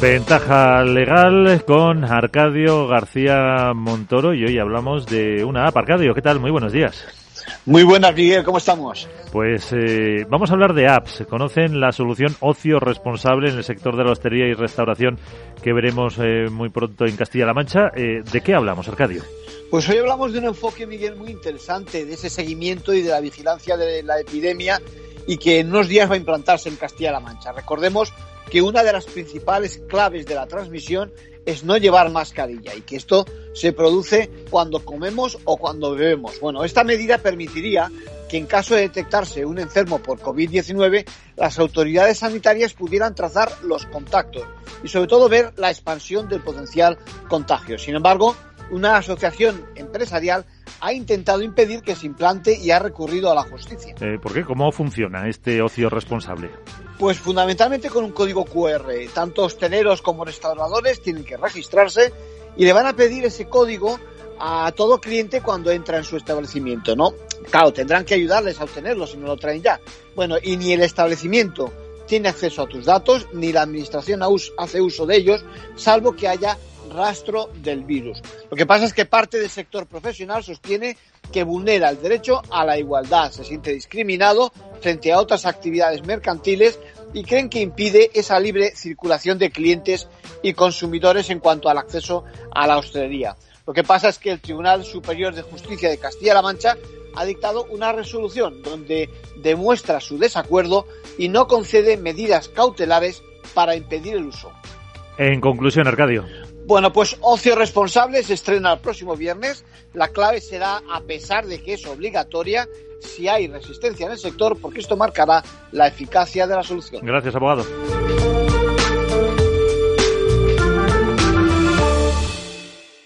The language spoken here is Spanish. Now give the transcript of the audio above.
Ventaja legal con Arcadio García Montoro y hoy hablamos de una app. Arcadio, ¿qué tal? Muy buenos días. Muy buenas, Miguel, ¿cómo estamos? Pues eh, vamos a hablar de apps. ¿Conocen la solución ocio responsable en el sector de la hostelería y restauración que veremos eh, muy pronto en Castilla-La Mancha? Eh, ¿De qué hablamos, Arcadio? Pues hoy hablamos de un enfoque, Miguel, muy interesante, de ese seguimiento y de la vigilancia de la epidemia y que en unos días va a implantarse en Castilla-La Mancha. Recordemos que una de las principales claves de la transmisión es no llevar mascarilla y que esto se produce cuando comemos o cuando bebemos. Bueno, esta medida permitiría que en caso de detectarse un enfermo por COVID-19, las autoridades sanitarias pudieran trazar los contactos y sobre todo ver la expansión del potencial contagio. Sin embargo, una asociación empresarial ha intentado impedir que se implante y ha recurrido a la justicia. Eh, ¿Por qué? ¿Cómo funciona este ocio responsable? Pues fundamentalmente con un código QR. Tanto hosteleros como restauradores tienen que registrarse y le van a pedir ese código a todo cliente cuando entra en su establecimiento, ¿no? Claro, tendrán que ayudarles a obtenerlo si no lo traen ya. Bueno, y ni el establecimiento tiene acceso a tus datos, ni la administración hace uso de ellos, salvo que haya rastro del virus. Lo que pasa es que parte del sector profesional sostiene que vulnera el derecho a la igualdad, se siente discriminado frente a otras actividades mercantiles y creen que impide esa libre circulación de clientes y consumidores en cuanto al acceso a la hostelería. Lo que pasa es que el Tribunal Superior de Justicia de Castilla-La Mancha ha dictado una resolución donde demuestra su desacuerdo y no concede medidas cautelares para impedir el uso. En conclusión, Arcadio. Bueno, pues Ocio Responsable se estrena el próximo viernes. La clave será, a pesar de que es obligatoria, si hay resistencia en el sector, porque esto marcará la eficacia de la solución. Gracias, abogado.